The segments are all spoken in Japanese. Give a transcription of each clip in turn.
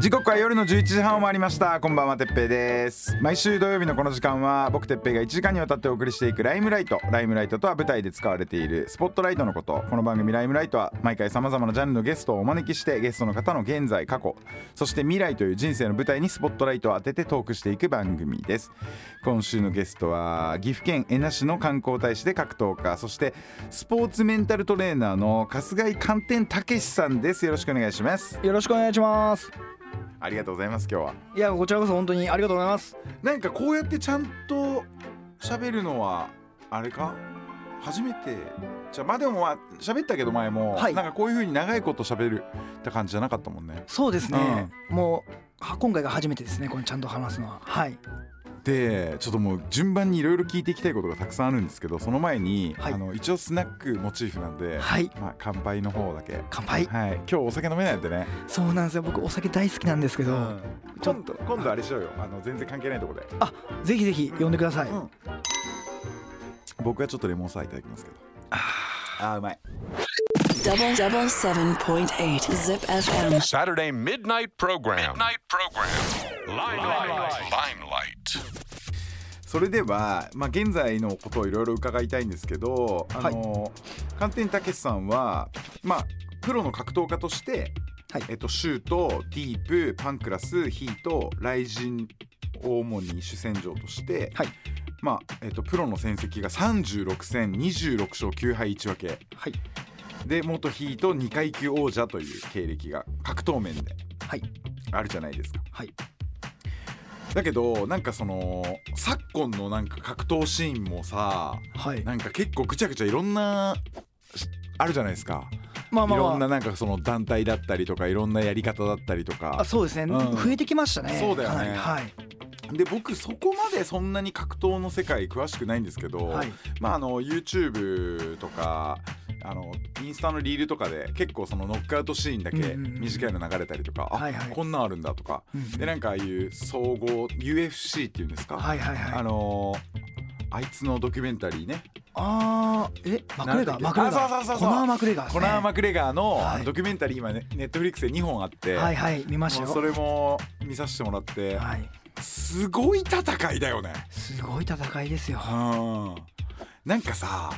時刻は夜の11時半を回りました。こんばんはてっぺいです。毎週土曜日のこの時間は僕てっぺいが1時間にわたってお送りしていくライムライト。ライムライトとは舞台で使われているスポットライトのこと。この番組ライムライトは毎回さまざまなジャンルのゲストをお招きしてゲストの方の現在過去そして未来という人生の舞台にスポットライトを当ててトークしていく番組です。今週のゲストは岐阜県恵那市の観光大使で格闘家そしてスポーツメンタルトレーナーの春日井寒天武さんです。よろしくお願いします。よろしくお願いします。ありがとうございます今日は。いやこちらこそ本当にありがとうございます。なんかこうやってちゃんと喋るのはあれか？初めて？じゃあまあでもまあ喋ったけど前も、はい。なんかこういう風に長いこと喋るって感じじゃなかったもんね。そうですね、もうは今回が初めてですねこれちゃんと話すのは。はいでちょっともう順番にいろいろ聞いていきたいことがたくさんあるんですけどその前に、はい。あの一応スナックモチーフなんで、はい。まあ、乾杯の方だけ。乾杯。はい。今日お酒飲めないんでね。そうなんですよ。僕お酒大好きなんですけど、ちょっと。今度今度あれしようよ。あの全然関係ないとこで、あぜひぜひ呼んでください、うん。僕はちょっとレモンサワーいただきますけど。あー。うまい。Double double seven point eight Zip FM. Saturday midnight program. Midnight program. Limelight. Limelight. それでは、まあ、現在のことをいろいろ伺いたいんですけどあの、寒天たけしさんは、まあ、プロの格闘家として、はい。えっと、シュートディープパンクラスヒートライジンを主に主戦場として、はい。まあえっと、プロの戦績が36戦26勝9敗1分け。はい。で元ヒート2階級王者という経歴が格闘面ではい。あるじゃないですか。はいだけどなんかその昨今のなんか格闘シーンもさはい。なんか結構ぐちゃぐちゃいろんなしあるじゃないですか、まあまあ、いろんまななんかその団体だったりとかいろんなやり方だったりとあ、か。あそうですね、うん。増えてきましたね。そうだよね。はい。で僕そこまでそんなに格闘の世界詳しくないんですけど、はい。まああの YouTube とかあのインスタのリールとかで結構そのノックアウトシーンだけうんうんうん短いの流れたりとか、はいはい。あこんなんあるんだとか、うんでなんかああいう総合 UFC っていうんですか、はいはいはい。あのあいつのドキュメンタリーね。あーえマクレガー？マクレガあそうそうそうそう。ーコナー・マクレガーね。コナー・マクレガーのはい。ドキュメンタリー今ねネットフリックスで2本あって、はいはい見ましたよ。それも見させてもらって、はい。すごい戦いだよね。すごい戦いですよ。うん。なんかさ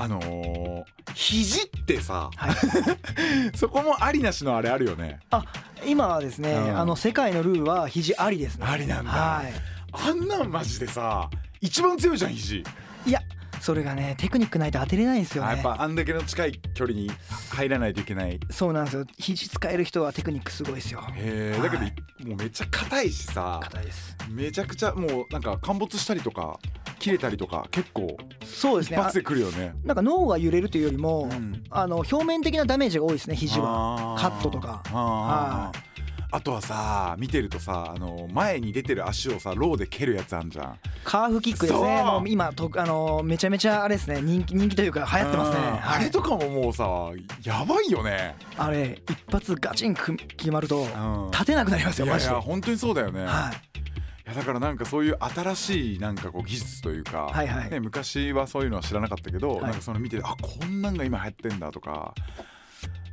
あのー肘ってさはい。そこもありなしのあれあるよね。あ今はですね、うん。あの世界のルールは肘ありですね。ありなんだ。はい。あんなんマジでさ一番強いじゃん肘、いやそれがねテクニックないと当てれないんですよね。あやっぱあんだけの近い距離に入らないといけない。そうなんですよ。肘使える人はテクニックすごいですよ。へえだけど、はい。もうめっちゃ硬いしさ。硬いです。めちゃくちゃもうなんか陥没したりとか切れたりとか結構一そうですね。あ発でくるよね。なんか脳が揺れるというよりも、ん。あの表面的なダメージが多いですね肘は。カットとか。あー。あとはさ見てるとさあの前に出てる足をさローで蹴るやつあんじゃん。カーフキックですね。もう今とあのめちゃめちゃあれですね。人気人気というか流行ってますね、うん。はい。あれとかももうさやばいよね、あれ一発ガチンく決まるとうん。立てなくなりますよいやいマジで。や本当にそうだよね、はいいやだからなんかそういう新しいなんかこう技術というか、はいはい。ね、昔はそういうのは知らなかったけど、はい。なんかその見ててあこんなんが今流行ってんだとか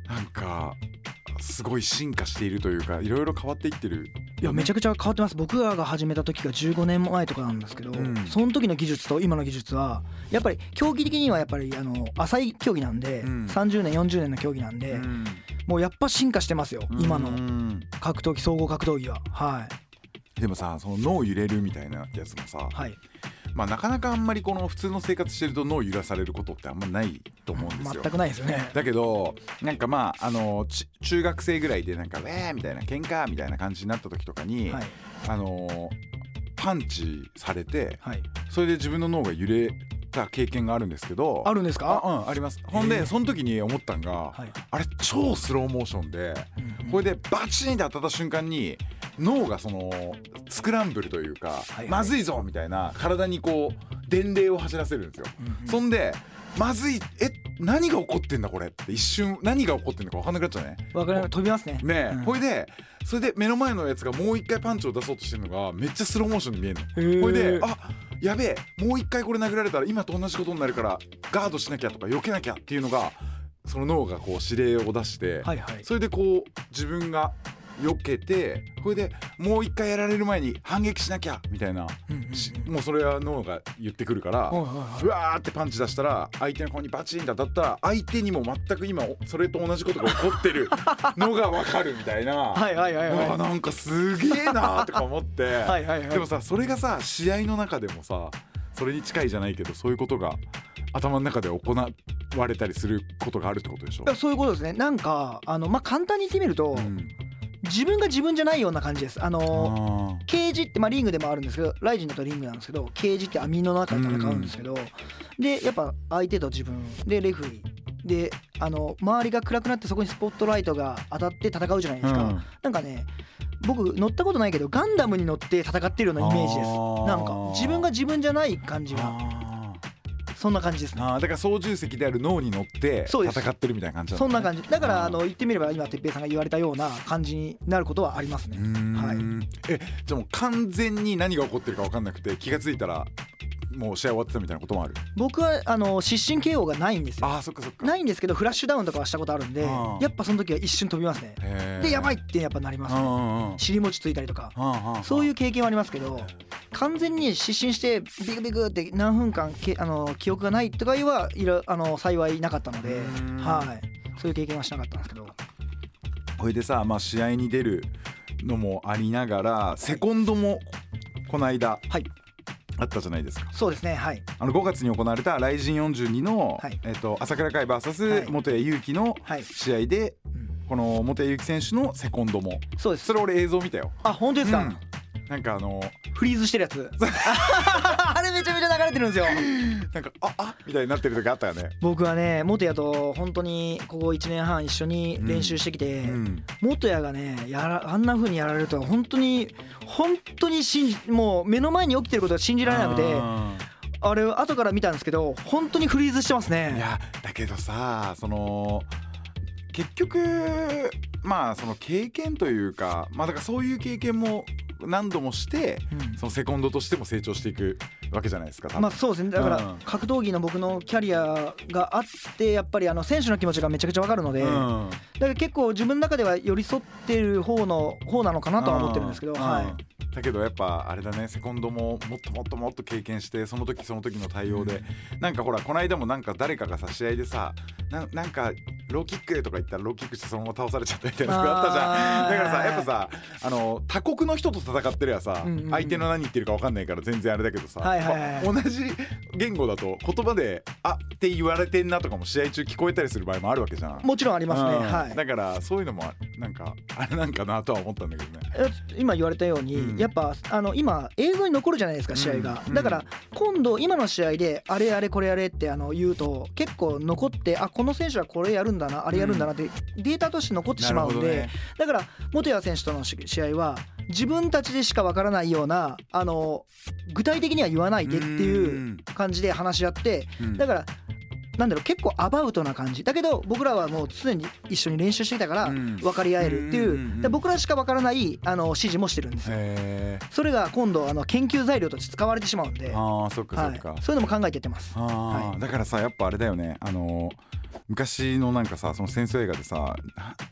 なんかすごい進化しているというかいろいろ変わっていってるいやめちゃくちゃ変わってます。僕らが始めた時が15年前とかなんですけど、うん。その時の技術と今の技術はやっぱり競技的にはやっぱりあの浅い競技なんで、うん。30年40年の競技なんで、うん。もうやっぱ進化してますよ今うのん。格闘技総合格闘技は。はいでもさその脳揺れるみたいなやつもさ、はい。まあ、なかなかあんまりこの普通の生活してると脳揺らされることってあんまないと思うんですよ。全。くないですよね。だけどなんかまああのち中学生ぐらいでなんか「ウェー!」みたいな喧嘩みたいな感じになった時とかに、はい。あのパンチされてはい。それで自分の脳が揺れた経験があるんですけどあるんですか？あうんあります。ほんでその時に思ったんが、はい。あれ超スローモーションで、これでバチンって当たった瞬間に脳がそのスクランブルといいうか、はいまずいぞみたいな体にこう伝令を走らせるんですよ。そんでまずいえ何が起こってんだこれ？って一瞬何が起こってんのか分かんなくなっちゃうね。わかります飛びますね。ねえ、うん。ほいでそれで目の前のやつがもう一回パンチを出そうとしてるのがめっちゃスローモーションに見えるの。ほいであやべえもう一回これ殴られたら今と同じことになるからガードしなきゃとか避けなきゃっていうのがその脳がこう指令を出して、はいはい。それでこう自分が避けてこれでもう一回やられる前に反撃しなきゃみたいな、もうそれは脳が言ってくるから、うわーってパンチ出したら相手の顔にバチンって当たったら相手にも全く今それと同じことが起こってる のが分かるみたいな。はいはいはいはい。なんかすげえなーとか思って。はいはいはい。でもさそれがさ試合の中でもさそれに近いじゃないけどそういうことが頭の中で行われたりすることがあるってことでしょ？そういうことですね。なんかあのまあ簡単に言ってみると、うん自分が自分じゃないような感じです。あのあケージってまあリングでもあるんですけどライジンだとリングなんですけどケージって網の中で戦うんですけど、でやっぱ相手と自分でレフリー。であの周りが暗くなってそこにスポットライトが当たって戦うじゃないですか、うん。なんかね僕乗ったことないけどガンダムに乗って戦ってるようなイメージです。なんか自分が自分じゃない感じが。あそんな感じですね。ーあーだから操縦席である脳に乗って戦ってるみたいな感じそんな感じ。だからあの言ってみれば今哲平さんが言われたような感じになることはありますね。はい。えじゃあもう完全に何が起こってるか分かんなくて気がついたらもう試合終わってたみたいなこともある？僕はあの失神 KO がないんですよ。あーそっかそっか。ないんですけどフラッシュダウンとかはしたことあるんでやっぱその時は一瞬飛びますね。でやばいってやっぱなりますね。尻餅ついたりとか。はそういうう経験はありますけど完全に失神してビクビクって何分間けあの記憶がないとかいうはいろあの幸いなかったのでうん。はい。そういう経験はしなかったんですけど。これでさ、まあ、試合に出るのもありながらセコンドもこの間はいあったじゃないですか。そうですねはい。あの5月に行われた「ライジン42の」はい。えっと朝倉海は VS い。元谷祐希のはい、試合でうん。この元谷祐希選手のセコンドも。そうです。それ俺映像見たよ。あ本当ですか、うんなんかあのフリーズしてるやつ。あれめちゃめちゃ流れてるんですよ。なんかああみたいになってる時あったよね。僕はね元谷と本当にここ1年半一緒に練習してきて、うん。元谷がねやらあんな風にやられるとは本当に本当に信じもう目の前に起きてることが信じられなくてああれ後から見たんですけど本当にフリーズしてますね。ーいやだけどさその結局まあその経験というかまあだからそういう経験も何度もしてうん。そのセコンドとしても成長していくわけじゃないですかまあそうですね。だからうん。格闘技の僕のキャリアがあってやっぱりあの選手の気持ちがめちゃくちゃわかるので、だうん。から結構自分の中では寄り添ってる方の方なのかなとは思ってるんですけど、うん。はい。うんだけどやっぱあれだねセコンドももっともっともっと経験してその時その時の対応で、なんかほらこの間もなんか誰かがさ試合でさななんかローキックとか言ったらローキックしてそのまま倒されちゃったみたいなのがあったじゃん。だからさやっぱさあの他国の人と戦ってるやさ、うんうんうん。相手の何言ってるか分かんないから全然あれだけどさ、はいはいはいまあ同じ言語だと言葉で「あって言われてんなとかも試合中聞こえたりする場合もあるわけじゃん。もちろんありますね、うん。はい。だからそういうのもなんかあれなんかなとは思ったんだけどね。え今言われたように、うん。やっぱあの今映像に残るじゃないですか試合が、うん。だから今度今の試合であれあれこれやれってあの言うと結構残ってあこの選手はこれやるんだなあれやるんだなってデータとして残ってしまうんで、ね。だから元谷選手とのし試合は自分たちでしかわからないようなあの具体的には言わないでっていう感じで話し合ってうん。だからなんだろう結構アバウトな感じ。だけど僕らはもう常に一緒に練習してきたからうん。分かり合えるっていう、で僕らしか分からないあの指示もしてるんですよ。へそれが今度あの研究材料として使われてしまうんで、ーあーそっかそはい。っか、、そういうのも考えてやってます。はい。だからさやっぱあれだよね。あのー昔のなんかさその戦争映画でさ、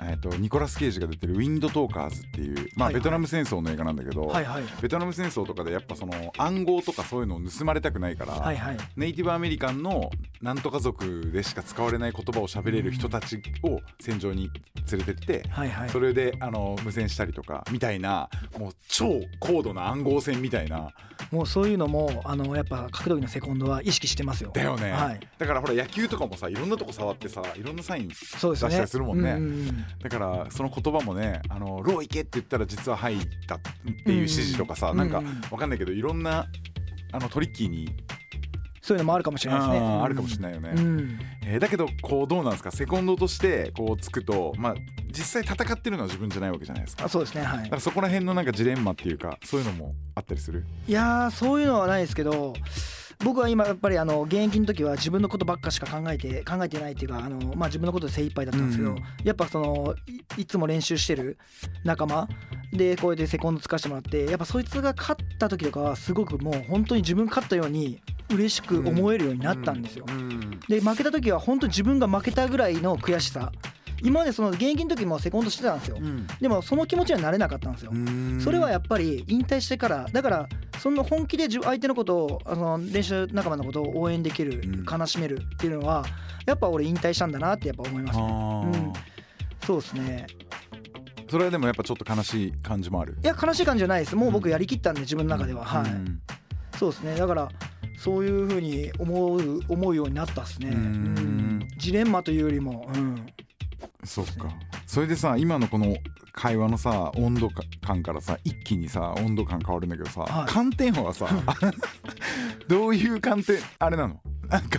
えー、とニコラス・ケイジが出てる「ウィンドトーカーズ」っていう、まあはいはい。ベトナム戦争の映画なんだけど、はいはい。ベトナム戦争とかでやっぱその暗号とかそういうのを盗まれたくないから、はいはい。ネイティブアメリカンのなんとか族でしか使われない言葉を喋れる人たちを戦場に連れてって、はいはい。それであの無線したりとかみたいなもう超高度な暗号戦みたいな。もうそういうのもあのやっぱ格闘技のセコンドは意識してますよ。だよね、はい。だからほら野球とかもさいろんなとこ触ってさいろんなサイン。出したりするもんね。ううんだからその言葉もね「あのロー行け」って言ったら実は「はい」だっていう指示とかさ、うん。なんかうんわかんないけどいろんなあのトリッキーにそういうのもあるかもしれないですね。あーあるかもしれないよね、うん。えーだけどこうどうなんですか？セコンドとしてこうつくとまあ実際戦ってるのは自分じゃないわけじゃないですか。あそうですねはい。だからそこら辺のなんかジレンマっていうかそういうのもあったりする？いやーそういうのはないですけど僕は今やっぱりあの現役の時は自分のことばっかしか考えて考えてないっていうかあの、まあ、自分のことで精一杯だったんですけど、うん。やっぱそのいいつも練習してる仲間でこうやってセコンドつかしてもらってやっぱそいつが勝った時とかはすごくもう本当に自分勝ったように嬉しく思えるようになったんですよ。うん。で負けた時は本当に自分が負けたぐらいの悔しさ今までその現役の時もセコンドしてたんですよ。うん。でもその気持ちにはなれなかったんですよ。うん。それはやっぱり引退してからだからそんな本気で相手のことをあの練習仲間のことを応援できるうん悲しめるっていうのはやっぱ俺引退したんだなってやっぱ思いますあねー。うん。そうですね。それはでもやっぱちょっと悲しい感じもある。いや悲しい感じじゃないです。もう僕やりきったんで自分の中では、はい、うんそうですね。だからそういうふうに思う思うようになったっすね。ジレンマというよりも、うん、そっか。それでさ今のこの会話のさ温度感からさ一気にさ温度感変わるんだけどさ、はい。寒天はさ どういう寒天あれなの？なんか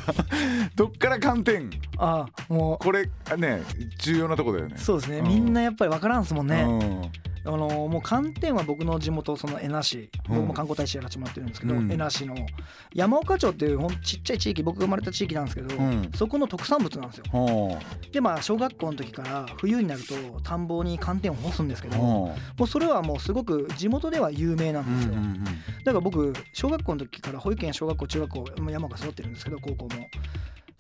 どっから寒天？ああもこれね重要なとこだよね。うそうですね。うん。みんなやっぱり分からんすもんね、うんあのもう寒天は僕の地元その江那市うん。僕も観光大使やらせてもらってるんですけど、うん。江那市の山岡町っていうほんちっちゃい地域僕が生まれた地域なんですけど、うん。そこの特産物なんですよ。ほでまあ小学校の時から冬になると田んぼに寒天を干すんですけどもうそれはもうすごく地元では有名なうんうんですよ、ん。だから僕小学校の時から保育園小学校中学校まあ山岡育ってるんですけど高校も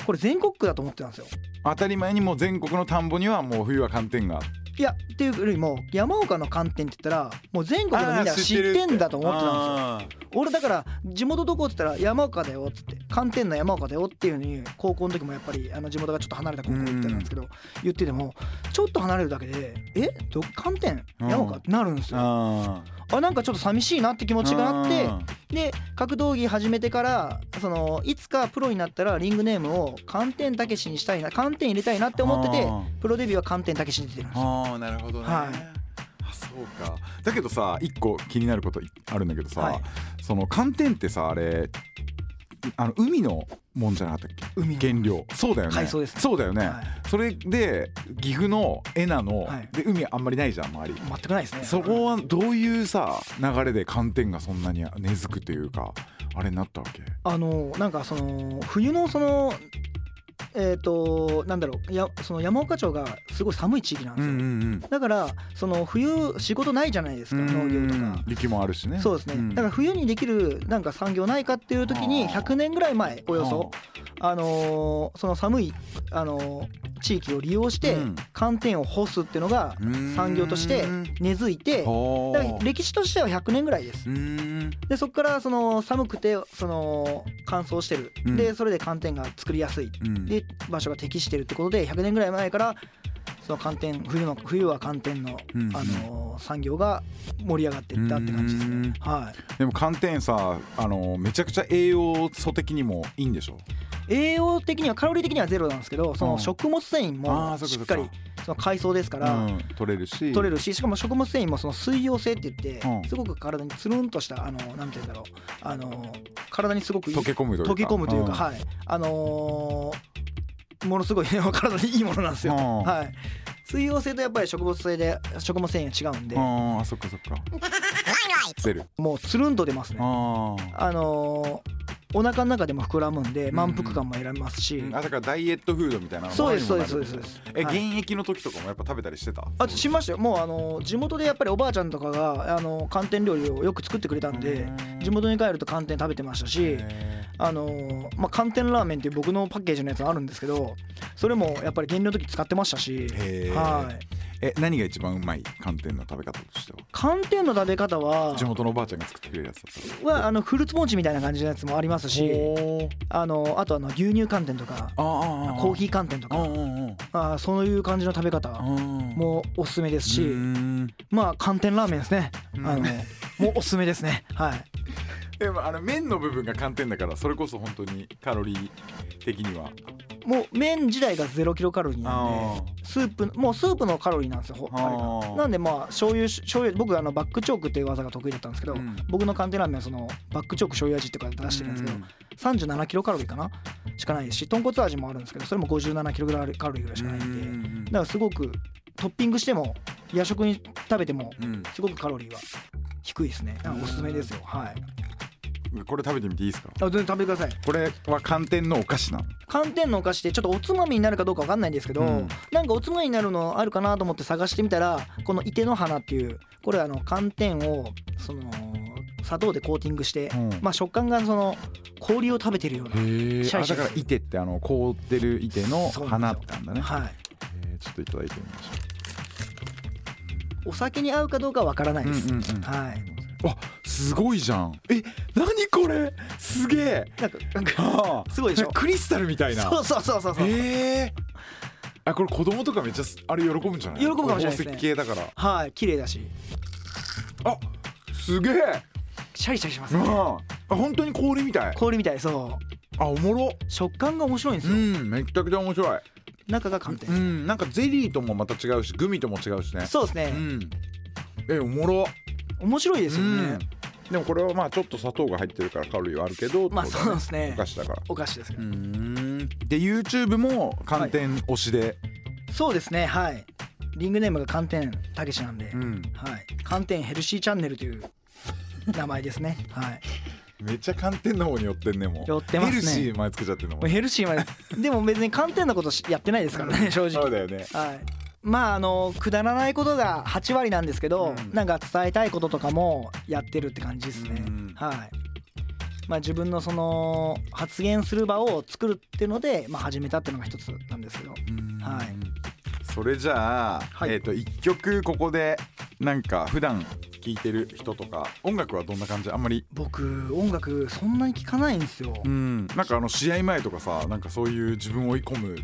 これ全国区だと思ってたんですよ。当たり前にもう全国の田んぼにはもう冬は寒天がいやっていうよりも山岡の寒天って言ったらもう全国のみんなが知ってんだと思ってたんですよ。俺だから地元どこって言ったら山岡だよっつって寒天の山岡だよっていうふうに高校の時もやっぱりあの地元がちょっと離れた高校行ってたんですけど言っててもちょっと離れるだけでえ？ど寒天山岡ってなるんですよ。ああなんかちょっと寂しいなって気持ちがあってあで格闘技始めてからそのいつかプロになったらリングネームを寒天たけしにしたいな寒天入れたいなって思っててあプロデビューは寒天たけしに出てるんですよ。あーなるほどね、はい。あそうか。だけどさ一個気になることあるんだけどさ、はい。その寒天ってさあれあの海のもんじゃなかったっけ？海の原料。そうだよね。海藻ですそうだよね、はい。それで岐阜の恵那の、はい。で海あんまりないじゃん周り。全くないですね。そこはどういうさ流れで寒天がそんなに根付くというかあれになったわけ？あのなんかその冬のそのえっ、となんだろうやその山岡町がすごい寒い地域なんですよ、んだからその冬仕事ないじゃないですか農業とか。雪もあるしね。そうですね、ん。だから冬にできるなんか産業ないかっていう時にあー100年ぐらい前およそあのーその寒い、あのー地域を利用してうん。寒天を干すっていうのがうん。産業として根付いてほだから歴史としては100年ぐらいです。うーん。でそこからその寒くてその乾燥してる、うん。でそれで寒天が作りやすい。うん。で場所が適してるってことで100年ぐらい前からその寒天冬の冬は寒天の、うん。あのー産業が盛り上がっていったって感じですうん。ねはい。でも寒天さあのめちゃくちゃ栄養素的にもいいんでしょ？栄養的にはカロリー的にはゼロなんですけどその食物繊維もしっかりその海藻ですから、うん、取れるし。取れるししかも食物繊維もその水溶性って言って、うん。すごく体につるんとしたあのなんて言うんだろう。あの体にすごくいい溶け込むというか。溶け込むというか、ん。はい。あのーものすごい 体にいいものなんですよ、うん。はい。水溶性とやっぱり食物性で食物繊維が違うんで、あーあそっかそっか。出る。もうつるんと出ますね。ああのーお腹の中でも膨らむんでん。満腹感も得られますし、あだからダイエットフードみたいなのそうですそうもですそうですそうです。え、はい。現役の時とかもやっぱ食べたりしてた？あしましたよ。もうあの地元でやっぱりおばあちゃんとかがあの寒天料理をよく作ってくれたんでうん。地元に帰ると寒天食べてましたしへあのまあ寒天ラーメンっていう僕のパッケージのやつがあるんですけどそれもやっぱり減量の時使ってましたしはいえ何が一番うまい寒天の食べ方としては？寒天の食べ方は地元のおばあちゃんが作ってくれるやつだった。はあのフルーツポンチみたいな感じのやつもありますしおあのあとあの牛乳寒天とかコーヒー寒天とかあそういう感じの食べ方うん。もおすすめですしうん。まあ寒天ラーメンですね。うん。あのもうおすすめですね。はい。でもあの麺の部分が寒天だからそれこそ本当にカロリー的にはもう麺自体が0キロカロリーなんあでスープもうスープのカロリーなんですよほあれが。なんでまあ醤油醤油僕あのバックチョークっていう技が得意だったんですけど、うん。僕の寒天ラーメンはそのバックチョーク醤油味っていうか出してるんですけど、37キロカロリーかな？しかないし豚骨味もあるんですけどそれも57キロカロリーぐらいしかないんで、うんだからすごくトッピングしても夜食に食べてもうん。すごくカロリーは低いですね。おすすめですよ。はいこれ食べてみていいですか？あ全然食べてください。これは寒天のお菓子なの？寒天のお菓子ってちょっとおつまみになるかどうかわかんないんですけど、うん。なんかおつまみになるのあるかなと思って探してみたらこのいての花っていうこれあの寒天をその砂糖でコーティングして、うん。まあ食感がその氷を食べてるようなシャリシャリ。だから「いて」ってあの凍ってるいての花ってなんだね。はい。えーちょっといただいてみましお酒に合うかどうかわからないょうです、うんうんうん。はい。あすごいじゃん。え何これ？すげえ。なんかなんかすごいでしょ。クリスタルみたいな。そうそうそうそうそう。へえあこれ子供とかめっちゃあれ喜ぶんじゃない？喜ぶかもしれないですね。宝石系だから。はい綺麗だし。あすげえ。シャリシャリします。うん。ねあ本当に氷みたい。氷みたいそう。あおもろ。食感が面白いんですうよ、んめちゃくちゃ面白い。中が寒天、うんなんかゼリーともまた違うしグミとも違うしね。そうですね、うん。えおもろ。面白いですよね、うんでもこれはまあちょっと砂糖が入ってるからカロリーはあるけどまあそうですね。お菓子だから。お菓子ですけど、うん。で YouTube も寒天推しで、そうですね。はい。リングネームが寒天たけしなんで、うん。はい。寒天ヘルシーチャンネルという名前ですね。はい。めっちゃ寒天の方に寄ってんねもう。寄ってますね。ヘルシー前つけちゃってんのもヘルシーまで。でも別に寒天のことしやってないですからね正直。そうだよね。はいまああのくだらないことが8割なんですけど、うん。なんか伝えたいこととかもやってるって感じですね、うん。はい。まあ自分のその発言する場を作るっていうので、まあ、始めたっていうのが一つなんですけど。はい。それじゃあ、はい。えっ、と一曲ここでなんか普段聴いてる人とか音楽はどんな感じ？あんまり。僕音楽そんなに聞かないんですよ、うん。なんかあの試合前とかさなんかそういう自分を追い込む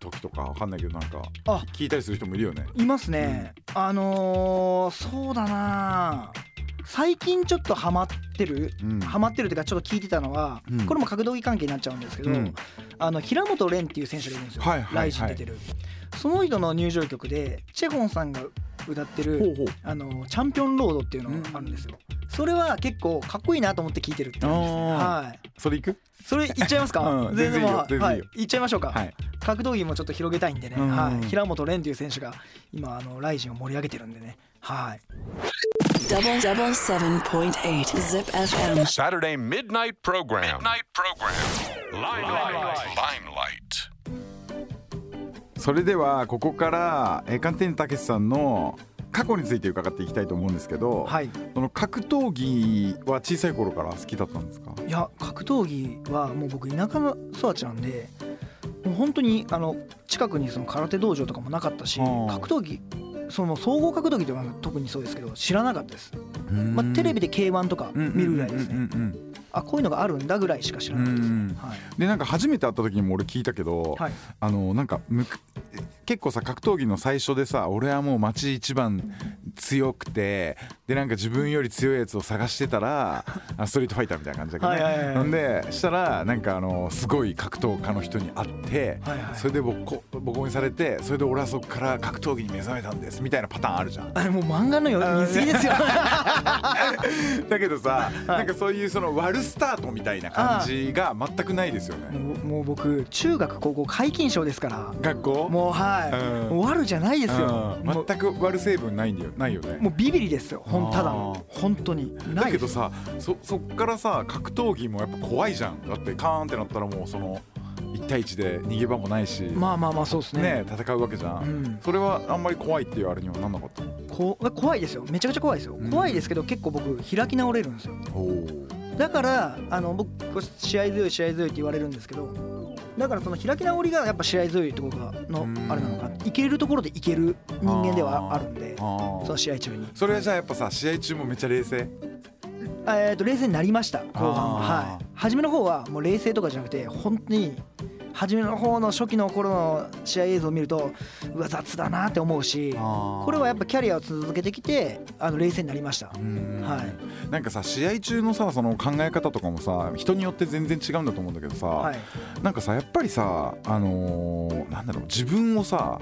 時とかわかんないけどなんかあ。聞いたりする人もいるよね。いますね、あのーそうだな。最近ちょっとハマってる、うん。ハマってるというかちょっと聞いてたのは、うん。これも格闘技関係になっちゃうんですけど、うん。あの平本蓮っていう選手がいるんですよ、はいはいはい。ライジン出てるその人の入場曲でチェホンさんが歌ってるほうほう。あのチャンピオンロードっていうのがあるんですよ、それは結構かっこいいなと思って聞いてるって感じですね。はい。それいく？それ言っちゃいますか、うん。全然いい全然いいよ。はい、言っちゃいましょうか、はい。格闘技もちょっと広げたいんでね、うん。はい、平本蓮という選手が今あのライジンを盛り上げてるんでね。はい。Double double seven point eight Zip FM. Saturday midnight program. Midnight program. Limelight. Limelight. それではここからえー寒天たけしさんの過去について伺っていきたいと思うんですけど、はい。その格闘技は小さい頃から好きだったんですか？いや格闘技はもう僕田舎の育ちなんでもう本当にあの近くにその空手道場とかもなかったしうん格闘技その総合格闘技というのは特にそうですけど知らなかったです、まあ、テレビで k 1とか見るぐらいですね。うんうんあこういうのがあるんだぐらいしか知らなかったです。うん。はい。でなんか初めて会った時にも俺聞いたけど、はい。あのなんかむく結構さ格闘技の最初でさ俺はもう町一番強くてでなんか自分より強いやつを探してたら あストリートファイターみたいな感じだけどね、はいはいはいなんでしたらなんかあのすごい格闘家の人に会って、はいはい。それでボコボコにされてそれで俺はそこから格闘技に目覚めたんですみたいなパターンあるじゃん。あれもう漫画のよ見すぎですよ。だけどさ、なんかそういうその悪スタートみたいな感じが全くないですよね。もうもう僕中学高校皆勤賞ですから。学校？もうはい、うん。悪じゃないですよ、うん。全く悪成分ないんだよ。ないよね。もうビビリですよほんただあの本当に。ない。だけどさそそっからさ格闘技もやっぱ怖いじゃん。だってカーンってなったらもうその1対1で逃げ場もないし、まあまあまあそうですね。ね戦うわけじゃん、うん。それはあんまり怖いっていうあれにはなんなかったの？こ怖いですよ。めちゃくちゃ怖いですよ、うん。怖いですけど結構僕開き直れるんですよだからあの僕試合強い試合強いって言われるんですけどだからその開き直りがやっぱ試合強いところがのうん。あれなのか。いけるところでいける人間ではあるんでその試合中に。それはじゃあやっぱさ試合中もめっちゃ冷静？えーと冷静になりました後半は。はい。初めの方はもう冷静とかじゃなくて本当に初めの方の初期の頃の試合映像を見るとうわ雑だなって思うしここれはやっぱキャリアを続けてきてあの冷静になりました。ははい。なんかさ試合中のさその考え方とかもさ人によって全然違うんだと思うんだけどさ、はい。なんかさやっぱりさあのーなんだろう自分をさ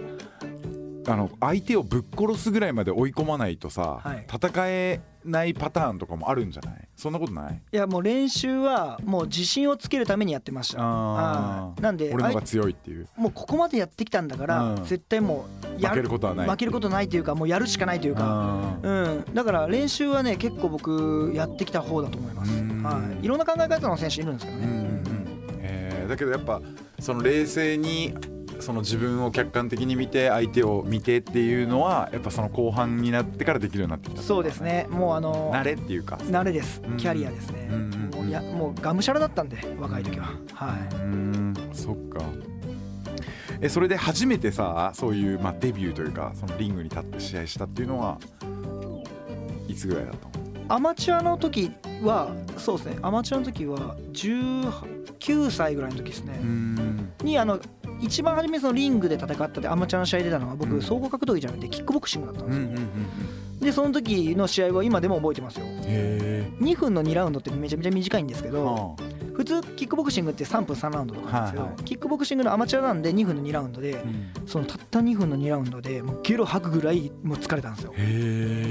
あの相手をぶっ殺すぐらいまで追い込まないとさ、はい。戦えないパターンとかもあるんじゃない？そんなことない？いやもう練習はもう自信をつけるためにやってました。あはい。なんで俺のが強いっていう。もうここまでやってきたんだから、うん。絶対もうや負けることはない負けることないというかもうやるしかないというか、うん、だから練習はね結構僕やってきた方だと思います、うん。はい、いろんな考え方の選手いるんですけどね、えーだけどやっぱその冷静にその自分を客観的に見て相手を見てっていうのはやっぱその後半になってからできるようになってきたそうですね。もうあの慣れっていうか。慣れです。うん。キャリアですね、もうやもうがむしゃらだったんで若い時は。はうーんそっか。えそれで初めてさそういう、まあ、デビューというかそのリングに立って試合したっていうのはいつぐらいだったの？いアマチュアの時はそうですね。アマチュアの時は19歳ぐらいの時ですね、ん。にあの一番初めそのリングで戦ったでアマチュアの試合出たのは僕、うん。総合格闘技じゃなくてキックボクシングだったんですよ、でその時の試合は今でも覚えてますよ。へ2分の2ラウンドってめちゃめちゃ短いんですけえど普通キックボクシングって3分3ラウンドとかなんですけど、はいはい。キックボクシングのアマチュアなんで2分の2ラウンドでそのたった2分の2ラウンドでもうゲロ吐くぐらいもう疲れたんですよ。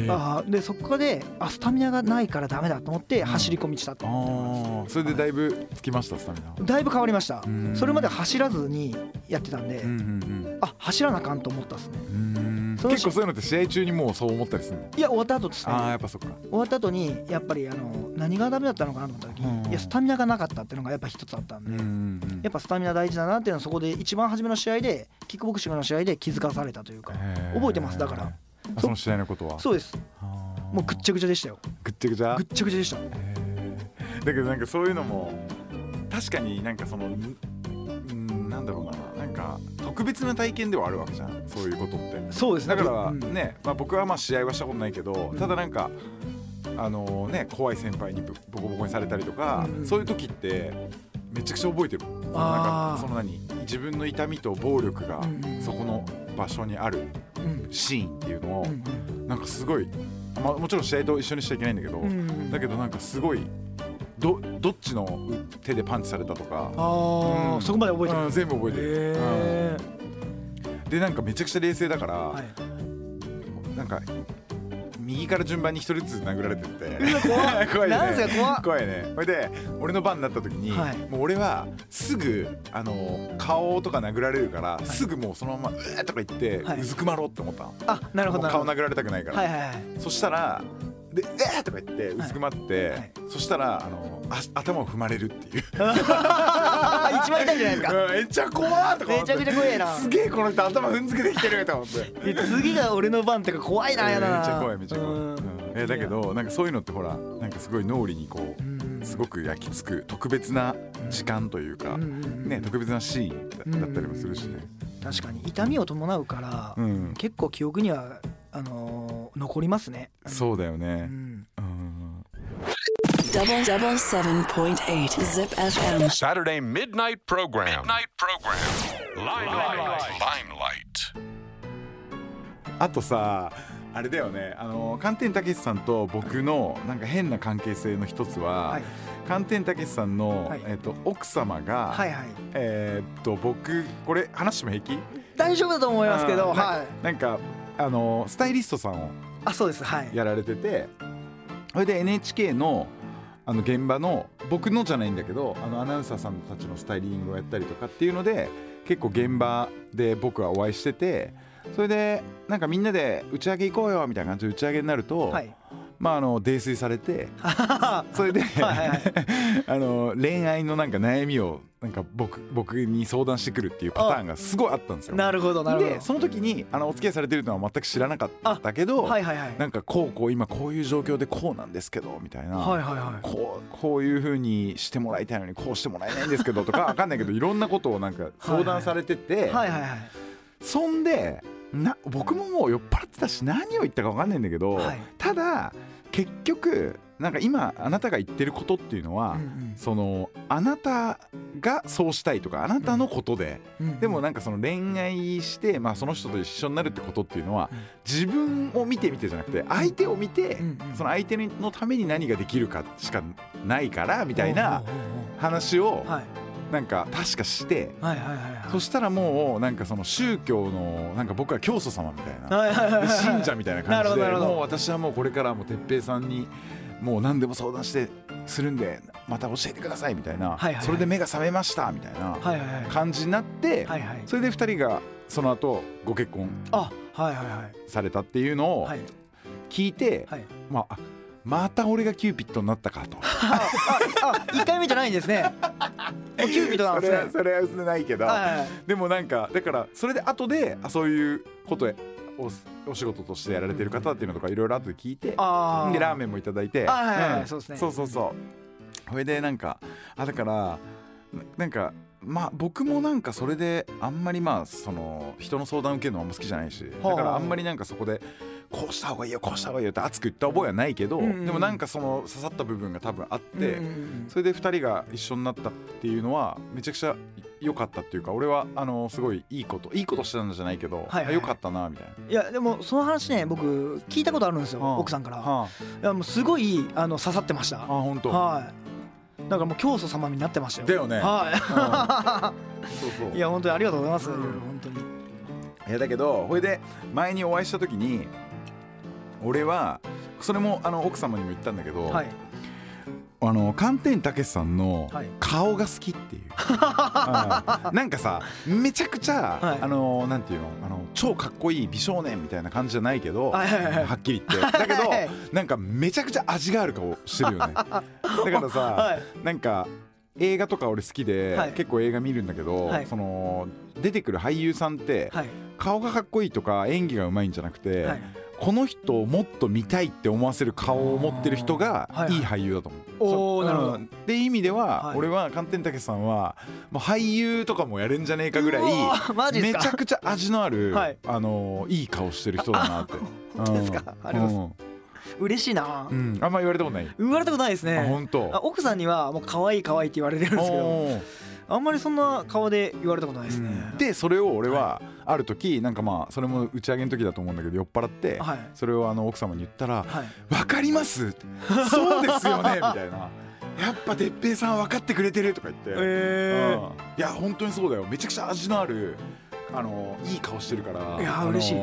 あでそこであスタミナがないからダメだと思って走り込みしたとあそれでだいぶつきましたスタミナ。だいぶ変わりました。うん。それまで走らずにやってたんで、うんうんあ走らなあかんと思ったっすね結構そういうのって試合中にもうそう思ったりするの？いや終わった後ですね。ああやっぱそっか。終わった後にやっぱりあの何がダメだったのかなと思った時に、うん。いやスタミナがなかったっていうのがやっぱ一つあったんで、うんうんやっぱスタミナ大事だなっていうのはそこで一番初めの試合でキックボクシングの試合で気づかされたというか覚えてますだから。あその試合のことは？そうです。もうぐっちゃぐちゃでしたよ。ぐっちゃぐちゃ？ぐっちゃぐちゃでした。だけどなんかそういうのも確かになんかそのんんなんだろうな特別な体験ではあるわけじゃん。そういうことって。そうですだからうん。ね、まあ、僕はまあ試合はしたことないけどただなんかあのね怖い先輩にボボコボコにされたりとか、うん。そういう時ってめちゃくちゃ覚えてる。なんかその何自分の痛みと暴力がそこの場所にあるうん。シーンっていうのをうんなんかすごい、まあ、もちろん試合と一緒にしちゃいけないんだけど、だけどなんかすごいどどっちの手でパンチされたとか、あー、うん。そこまで覚えてる。うん全部覚えてる、へうん。でなんかめちゃくちゃ冷静だから、ーはい。なんか右から順番に一人ずつ殴られてって。怖いよね。なんせ怖いね。それで俺の番になった時に、はい。もう俺はすぐあの顔とか殴られるから、すぐもうそのまま「うー」とか言って、はい。うずくまろうって思ったの。あなるほど顔殴られたくないから、はいはいはい。そしたらで「えー!」とか言ってうずくまって、はい。そしたらあのあ頭を踏まれるっていう。あ 一番痛いんじゃないですか。うんめっちゃ怖ーとかめちゃくちゃ怖えな。すげえこの人頭踏んづけてきてると思って。え次が俺の番ってか怖いなやだな。めっちゃ怖いめっちゃ怖い、うん。うん。えだけどなんかそういうのってほらなんかすごい脳裏にこうすごく焼き付く特別な時間というか、ね特別なシーンだだったりもするしね、確かに。痛みを伴うから、うん。結構記憶にはあのー残りますね。うそうだよね、ん。Double double seven point eight Zip FM. Saturday midnight program. Midnight program. Limelight. Limelight. あとさあれだよね。あの寒天たけしさんと僕のなんか変な関係性の一つは、はい。寒天たけしさんの、はい。えっと奥様が、はいはい。えーっと僕これ話しても平気？大丈夫だと思いますけどはい。なんかあのスタイリストさんをあそうです。はい。やられててそれで NHK のあの現場の僕のじゃないんだけどあのアナウンサーさんたちのスタイリングをやったりとかっていうので結構現場で僕はお会いしててそれでなんかみんなで打ち上げ行こうよみたいな感じで打ち上げになると、はいまああの泥酔されて それで あの恋愛のなんか悩みをなんか僕僕に相談してくるっていうパターンがすごいあったんですよ。なるほどなるほでその時にあのお付き合いされてるのは全く知らなかったけど、どはいはいはいなんかこうこう今こういう状況でこうなんですけどみたいな、はいはいはい。こうこういう風にしてもらいたいのにこうしてもらえないんですけどとか わかんないけどいろんなことをなんか相談されてて、はいはいはい。そんでな僕ももう酔っ払ってたし何を言ったかわかんないんだけど、はい。ただ結局なんか今あなたが言ってることっていうのは、うんそのあなたがそうしたいとかあなたのことで、うん。うんでもなんかその恋愛して、まあ、その人と一緒になるってことっていうのは、うん。自分を見て見てじゃなくて相手を見て、うんうん。その相手のために何ができるかしかないからみたいな話をはいなんか確かしてはいはいはいはい。そしたらもうなんかその宗教のなんか僕は教祖様みたいな。はいはいはいはい。で信者みたいなな感じでもう私はもうこれからもう哲平さんにもう何でも相談してするんでまた教えてくださいみたいな、はいはいはい。それで目が覚めましたみたいな感じになって、はいはい。それで2人がその後ご結婚されたっていうのをはい。聞いて、はい。まああまた俺がキューピッドになったかと。一回目じゃないんですね。キューピッドなんそですね。れはそれは嘘ないけど、はいはでもなんかだからそれで後であそういうことへおお仕事としてやられてる方っていうのとかいろいろ後で聞いてあでラーメンもいただいて。あはいうそうそうそうそれでなんかあだからななんかまあ僕もなんかそれであんまりまあその人の相談受けるのあんま好きじゃないしはあ。だからあんまりなんかそこでこうした方がいいよこうした方がいいよって熱く言った覚えはないけどうん。うんでもなんかその刺さった部分が多分あってうん。それで2人が一緒になったっていうのはめちゃくちゃ良かったっていうか俺はあのすごいいいこといいことしてたんじゃないけど、はいはいかったなみたいいやでもその話ね僕聞いたことあるんですよな、奥さんから。はあ、はいやもうすごいあの刺さってました。あ本当、はい。だからもう教祖様になってましたよ。だよね。はそうそう。いいや本当にありがとうございます。いうん。本当に。いやだけどこれで前にお会いした時に俺はそれもあの奥様にも言ったんだけど、はい。あの寒天たけしさんのはい。顔が好きっていう、うんなんかさめちゃくちゃ、はい。あのなんていうのあの超かっこいい美少年みたいな感じじゃないけど、はいはいはいはっきり言って。だけどはいなんかめちゃくちゃ味がある顔してるよね。だからさ、はい。なんか映画とか俺好きで、はい。結構映画見るんだけど、はい。その出てくる俳優さんって、はい。顔がかっこいいとか演技がうまいんじゃなくて、はいこの人をもっと見たいって思わせる顔を持ってる人がい。はい俳優だと思う。おーなるほど。うん。っていう意味では、はい。俺は寒天たけしさんはもう俳優とかもやれんじゃねえかぐらい めちゃくちゃ味のある、はい。あのいい顔してる人だなって。本当ですか？うん。ありがとうござい嬉しいな。うん。うんあんま言われたことない。言われたことないですあね本当。あ奥さんにはもう可愛い可愛いって言われてるんですけどあんまりそんな顔で言われたことないですね。うん。でそれを俺はある時なんかまあそれも打ち上げの時だと思うんだけど酔っ払ってはい。それをあの奥様に言ったらはい「わかりますそうですよね」みたいな「やっぱ哲平さん分かってくれてる」とか言って、えうん。いや本当にそうだよ。めちゃくちゃ味のあるあのいい顔してるからいや嬉しい。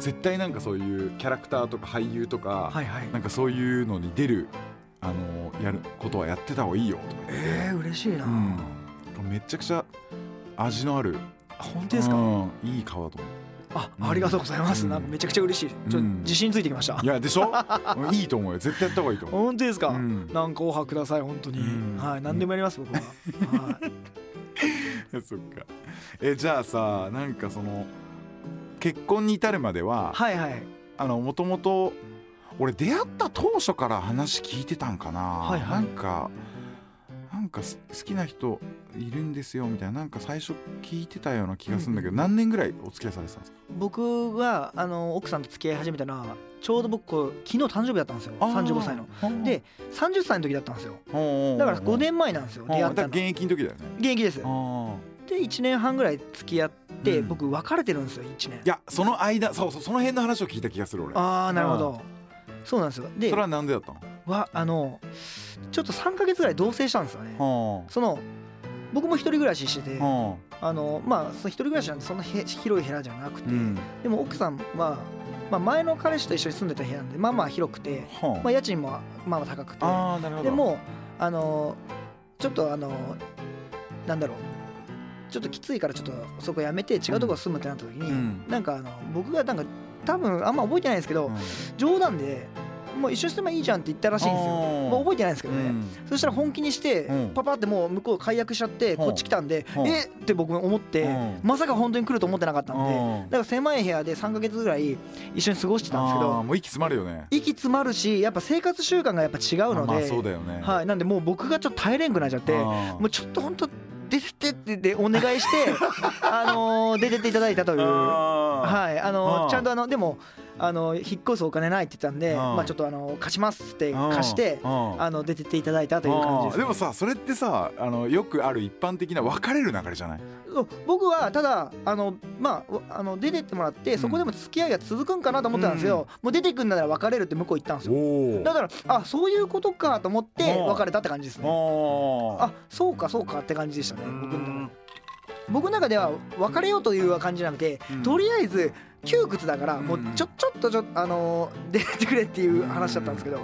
絶対なんかそういうキャラクターとか俳優とか、はいはい。なんかそういうのに出るあのやることはやってた方がいいよとか言って、えー嬉しいな。うん、めちゃくちゃ味のある。本当ですか？うん、いい顔だと思あありがとうございます。うん。なんかめちゃくちゃ嬉しい。ちょ自信ついてきました。ういやでしょ？う んいいと思うよ。絶対やった方がいいと思う。本当ですか？うん。なんかオファーください本当に。うん。はい何でもやります僕は。はい。そっか。えじゃあさなんかその結婚に至るまでははいはい。あのもともと俺出会った当初から話聞いてたんかな、はいはい。なんかなんかす好きな人いるんですよみたいななんか最初聞いてたような気がするんだけど、うん何年ぐらいお付き合いされてたんですか？僕があの奥さんと付き合い始めたのはちょうど僕こう昨日誕生日だったんですよ。35歳の。ので30歳の時だったんですよ。だから5年前なんですよ。出会ったの。現役の時だよね。現役です。で1年半ぐらい付き合って、うん。僕別れてるんですよ1年。いやその間そうそうその辺の話を聞いた気がする俺。ああなるほど、そうなんですよ。でそれはなんでだったはあのちょっと3か月ぐらい同棲したんですよね。のその僕も一人暮らししててはあのまあその一人暮らしなんでそんなへ広い部屋じゃなくて、あうん。でも奥さんは、まあ、前の彼氏と一緒に住んでた部屋なんでまあまあ広くて、はまあ、家賃もまあまあ高くてでもあのちょっとあのなんだろうちょっときついからちょっとそこやめて違うところ住むってなった時に、うん。なんかあの僕がなんか多分あんま覚えてないんですけど、うん。冗談でもう一緒に住めばいいじゃんって言ったらしいんですよ、あー。まあ、覚えてないんですけどね、うん。そしたら本気にしてうん。パパってもう向こう解約しちゃってうん。こっち来たんでうん。えっって僕思ってうん。まさか本当に来ると思ってなかったんでうん。だから狭い部屋で3ヶ月ぐらい一緒に過ごしてたんですけどもう息詰まるよね。息詰まるしやっぱ生活習慣がやっぱ違うのまあでそうだよね。はいなんでもう僕がちょっと耐えれんくなっちゃってもうちょっと本当出てってってでお願いして あのー出てっていただいたという。はいあのちゃんとあのでもあの引っ越すお金ないって言ったんで、うん。まあちょっとあの貸しますってうん。貸してうん。あの出てっていただいたという感じです、あーでもさそれってさあのよくある一般的な別れる流れじゃない？僕はただあのまああの出てってもらってそこでも付き合いが続くんかなと思ったんですよ、もう出てくんなら別れるって向こう言ったんですよ。おだからあそういうことかと思ってうん。別れたって感じですね。ああそうかそうかって感じでしたね僕の中うんで僕の中では別れようという感じなくて、うん。とりあえず窮屈だからもううんちょちょっとちょあのー出てくれっていう話だったんですけど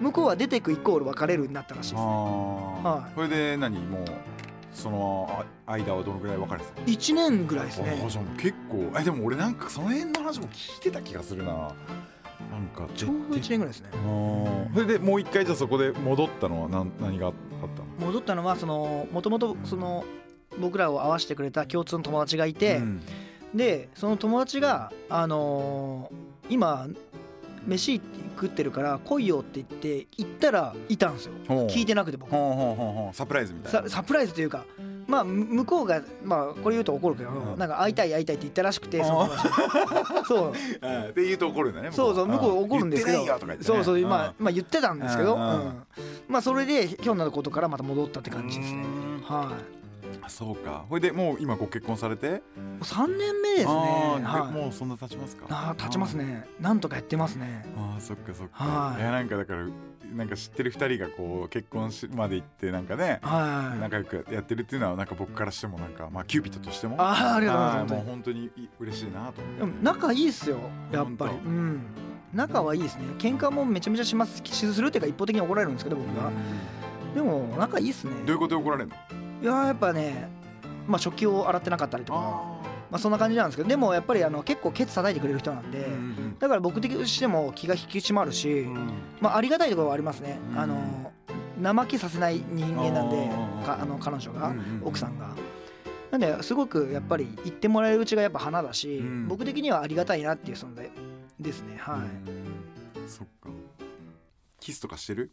向こうは出てくイコール別れるになったらしいですあー。はい。これで何？もうそのあ間はどのぐらい別れてたの？1年ぐらいですあねーじ結構えでも俺なんかその辺の話も聞いてた気がするな。なんかちょうど1年ぐらいですね。それでもう一回じゃあそこで戻ったのは何何があったの？戻ったのはそのもともとその僕らを会わせてくれた共通の友達がいて、うん。でその友達があのー今飯食ってるから来いよって言って行ったらいたんですよ。聞いてなくて僕。サプライズみたいな。ササプライズというかまあむ向こうがまあこれ言うと怒るけど、うん。なんか会いたい会いたいって言ったらしくてそそう。うんって言うと怒るんだねそうそう向こう怒るんですけど。ね。そうそううん。まあまあ言ってたんですけど、うん。うん。まあそれでひょんなことからまた戻ったって感じですね。うん。はい。あそうか。これでもう今ご結婚されて？もう3年目ですね。はい。もうそんな経ちますか？あー経ちますね。なんとかやってますね。あーそっかそっか、はい。いやなんかだからなんか知ってる二人がこう結婚しまで行ってなんかねはい。仲良くやってるっていうのはなんか僕からしてもなんかまあキューピッドとしてもあーありがとうございます。はもう本当にい嬉しいなと思って。でも仲いいっすよやっぱり。うん。仲はいいですね。喧嘩もめちゃめちゃしますしするっていうか一方的に怒られるんですけど僕がでも仲いいっすね。どういうことで怒られるの？いやーやっぱねまあ食器を洗ってなかったりとかあまあそんな感じなんですけどでもやっぱりあの結構ケツ叩いてくれる人なんで、だから僕的としても気が引き締まるし、まあありがたいところはありますね、うん。あの怠けさせない人間なんでかあの彼女が、奥さんが。なんですごくやっぱり言ってもらえるうちがやっぱ花だし、うん。僕的にはありがたいなっていう存在ですね。はい、うん。そっか。キスとかしてる？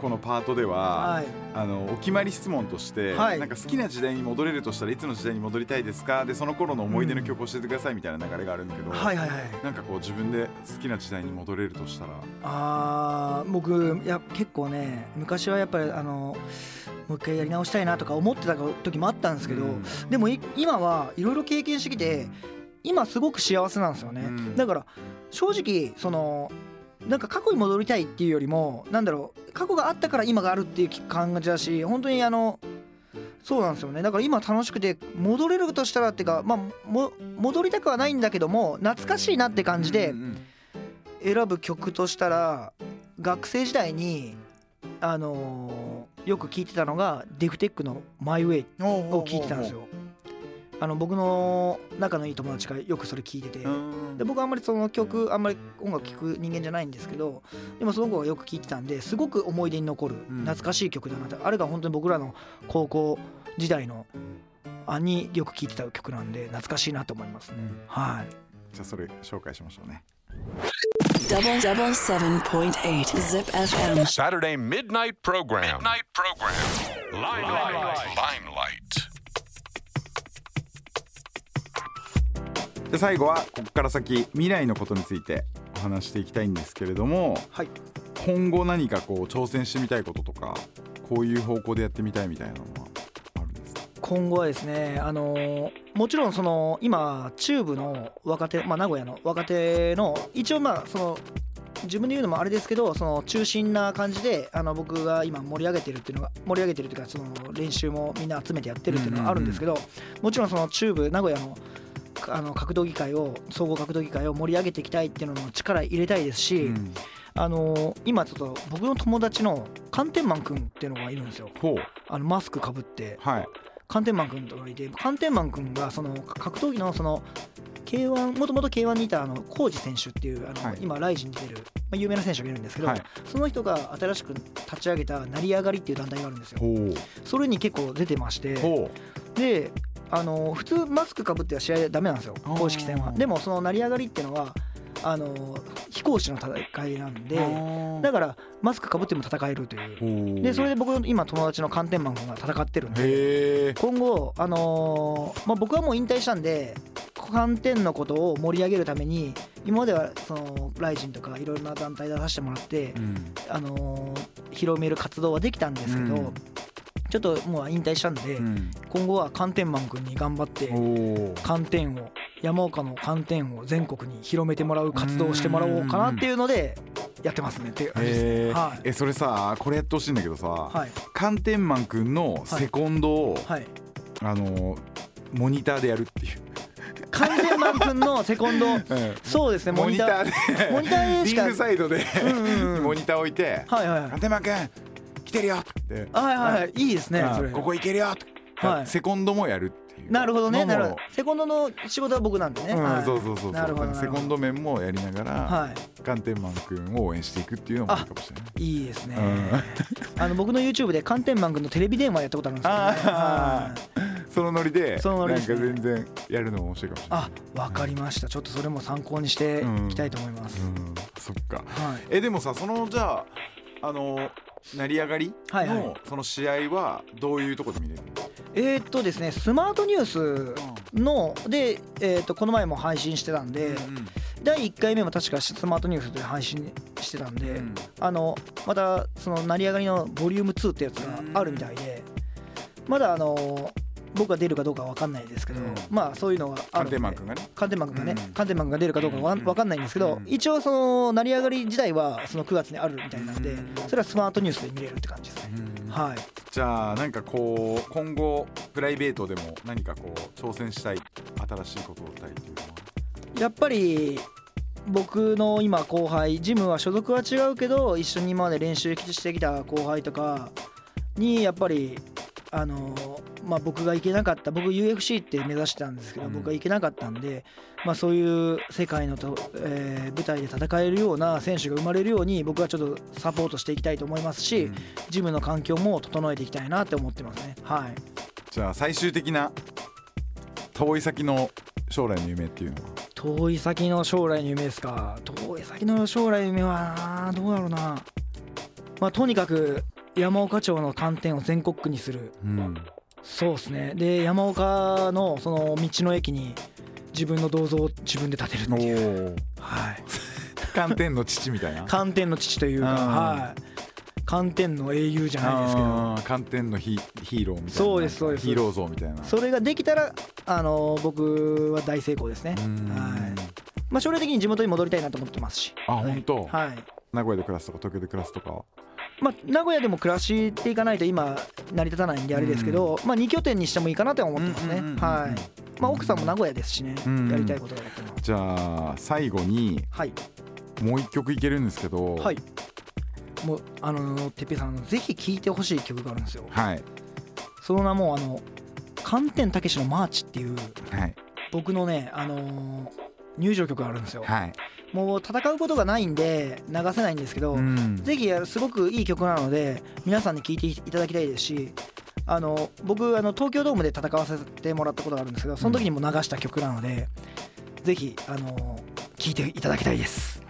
このパートでは、はい。あのお決まり質問として、はい。なんか好きな時代に戻れるとしたらいつの時代に戻りたいですか？でその頃の思い出の曲を教えてくださいみたいな流れがあるんだけど、はいはいはい。なんかこう自分で好きな時代に戻れるとしたら。あー僕いや結構ね昔はやっぱりあのもう一回やり直したいなとか思ってた時もあったんですけど、うん。でもい今はいろいろ経験してきて今すごく幸せなんですよね、うんだから正直そのなんか過去に戻りたいっていうよりもなんだろう過去があったから今があるっていう感じだし本当にあのそうなんですよね。だから今楽しくて戻れるとしたらっていうかまあも戻りたくはないんだけども懐かしいなって感じで選ぶ曲としたら学生時代にあのーよく聴いてたのがデフテックの「マイ・ウェイ」を聴いてたんですよ。あの僕の仲のいい友達がよくそれ聴いててうんで僕あんまりその曲あんまり音楽聴く人間じゃないんですけどでもその子がよく聴いてたんですごく思い出に残るうん懐かしい曲だなってあれが本当に僕らの高校時代のあによく聴いてた曲なんで懐かしいなと思いますね。はいじゃあそれ紹介しましょうね Double double seven point eight Zip FM. Saturday midnight program. Midnight program. Limelight. Limelight. で最後はここから先未来のことについてお話していきたいんですけれどもはい。今後何かこう挑戦してみたいこととかこういう方向でやってみたいみたいなのはあるんですか？今後はですね、あのーもちろんその今中部の若手、まあ、名古屋の若手の一応まあその自分で言うのもあれですけどその中心な感じであの僕が今盛り上げてるっていうのが盛り上げてるというかその練習もみんな集めてやってるっていうのがあるんですけどもちろんその中部名古屋のあの格闘技界を総合格闘技界を盛り上げていきたいっていうのも力入れたいですし、うん。あのー今ちょっと僕の友達の寒天マン君っていうのがいるんですよ。あのマスクかぶって。はい。寒天マン君とかがいて寒天マン君がその格闘技のその K1 もともと K1 にいたあのコージ選手っていうあの、はい。今ライジンに出てる、まあ、有名な選手がいるんですけど、はい。その人が新しく立ち上げた成り上がりっていう団体があるんですよ。それに結構出てましてほであの普通マスクかぶっては試合ダメなんですよ公式戦は。でもその成り上がりっていうのはあの非公式の戦いなんであだからマスクかぶっても戦えるという。ーでそれで僕今友達の寒天マン君が戦ってるんで今後あのーまあ僕はもう引退したんで寒天のことを盛り上げるために今まではそのライジンとかいろいろな団体出させてもらってうん。あのー広める活動はできたんですけど、うんちょっともう引退したんで、うん。今後は寒天マン君に頑張って寒天を山岡の寒天を全国に広めてもらう活動をしてもらおうかなっていうのでやってますねっていう感じです。はい。えそれさこれやってほしいんだけどさはい。寒天マンくんのセコンドをはい。あのモニターでやるっていう。寒天マン君のセコンド そうですねモモニターーで。モニターでしかリングサイドでうんうんうん。モニター置いてはいはいはい寒天マンくん来てるよ。ってはいはい。はい。いいですね。それ。あここ行けるよ。とはい。セコンドもやるっていう。なるほどね。なるほど。セコンドの仕事は僕なんでね、そうそうそうそう。セコンド面もやりながらはい。寒天マンくんを応援していくっていうのもいいかもしれない。いいですね、う あの僕の YouTube で寒天マン君のテレビ電話やったことあるんですけど、そのノリでそのノリで。全然やるのも面白いかもしれないあわかりました。ちょっとそれも参考にしていきたいと思います、うん。そっか。はい。えでもさそのじゃああの成り上がりのその試合はどういうところで見れるの？えー、っとですねスマートニュースので、えー、っとこの前も配信してたんで、第1回目も確かスマートニュースで配信してたんで、うん。あのまたその成り上がりのボリューム2ってやつがあるみたいでまだあの僕が出るかどうかは分かんないですけど、うん。まあそういうのがあ寒るんで。天マンがね。寒天マン君がね、マン君が出るかどうか分かんないんですけど、うん。一応その成り上がり自体はその9月にあるみたいなんで、うん。それはスマートニュースで見れるって感じですね、うん。はい。じゃあなんかこう今後プライベートでも何かこう挑戦したい新しいことをしたいっていうのは？やっぱり僕の今後輩ジムは所属は違うけど一緒に今まで練習してきた後輩とかにやっぱりあのまあ僕が行けなかった僕 UFC って目指してたんですけど、うん。僕が行けなかったんで、まあ、そういう世界のと、えー舞台で戦えるような選手が生まれるように僕はちょっとサポートしていきたいと思いますし、うん。ジムの環境も整えていきたいなって思ってますね。はい。じゃあ最終的な遠い先の将来の夢っていうのは？遠い先の将来の夢ですか。遠い先の将来の夢はなどうだろうな。まあとにかく山岡町の寒天を全国区にする。うん。そうですね。で山岡のその道の駅に自分の銅像を自分で建てるっていう。おはい。寒天の父みたいな？寒天の父というかうん。はい。寒天の英雄じゃないですけど。寒天のヒヒーローみたいな。そうですそうです。ヒーロー像みたいな。それができたらあの僕は大成功ですね。うん。はい。まあ将来的に地元に戻りたいなと思ってますし。あ本当、はい。名古屋で暮らすとか東京で暮らすとかまあ、名古屋でも暮らしていかないと今成り立たないんであれですけど、まあ、2拠点にしてもいいかなとは思ってますね。はい、まあ、奥さんも名古屋ですしね、うんやりたいことがやっじゃあ最後にはい。もう一曲いけるんですけどはい。もうあのてっぺいさんぜひ聴いてほしい曲があるんですよ。はい。その名もあの寒天たけしのマーチっていうはい。僕のねあのー入場曲があるんですよ。はいもう戦うことがないんで流せないんですけど、うんぜひすごくいい曲なので皆さんに聴いていただきたいですしあの僕あの東京ドームで戦わせてもらったことがあるんですけどその時にも流した曲なので、ぜひあの聴いていただきたいです。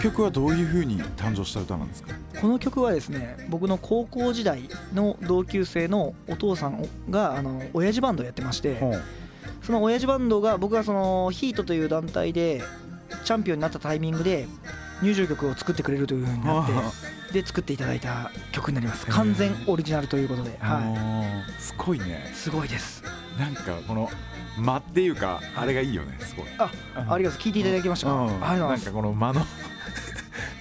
曲はどういう風に誕生した歌なんですか？この曲はですね僕の高校時代の同級生のお父さんがあの親父バンドをやってましてその親父バンドが僕がそのヒートという団体でチャンピオンになったタイミングで入場曲を作ってくれるという風になってで作っていただいた曲になります。完全オリジナルということで、はあーすごいね。い、すごいです。なんかこの間っていうかあれがいいよねすごい。あありがとう聞いていただきました。か、うんなんかこの間の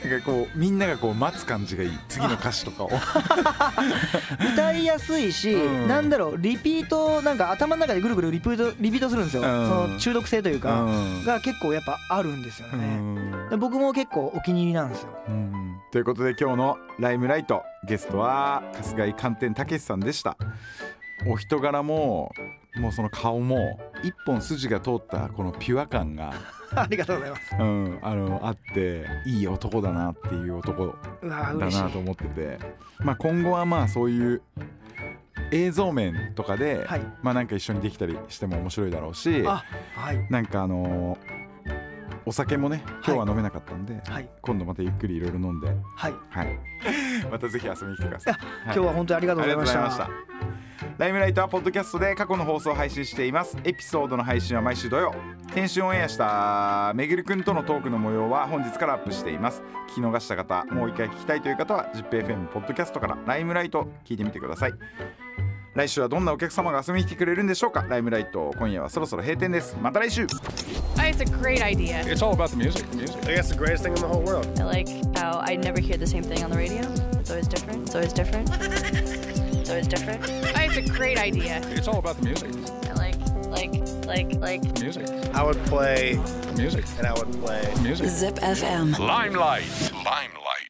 なんかこうみんながこう待つ感じがいい。次の歌詞とかを。歌いやすいし、うん。なんだろうリピートなんか頭の中でぐるぐるリピートリピートするんですよ、うん。その中毒性というか、うん。が結構やっぱあるんですようね、僕も結構お気に入りなんですよ。うん。ということで今日の「ライムライト」ゲストは春日井寒天たけしさんでした。お人柄ももうその顔も一本筋が通ったこのピュア感が、ありがとうございます。うん、あのあっていい男だなっていう男だなと思ってて、まあ、今後はまあそういう映像面とかで、はい。まあなんか一緒にできたりしても面白いだろうしあはい。なんかあのーお酒もね今日は飲めなかったんで、はい。今度またゆっくりいろいろ飲んで、はい。はい、またぜひ遊びに来てください。今日は本当にありがとうございましたライムライトはポッドキャストで過去の放送を配信しています。エピソードの配信は毎週土曜。先週オンエアしためぐるくんとのトークの模様は本日からアップしています。聞き逃した方、もう一回聞きたいという方は ZIPFM ポッドキャストからライムライト聞いてみてください。来週はどんなお客様が遊びに来てくれるんでしょうか？ライムライト今夜はそろそろ閉店ですまた来週 Oh, It's a great idea. It's all about the music. Music. I guess the greatest thing in the whole world. I like how I never hear the same thing on the radio. It's always different. It's always different. it's different. Oh, It's a great idea. It's all about the music. I like, like, like, like. Music. I would play Music. and I would play. Music. Zip FM. Limelight. Limelight.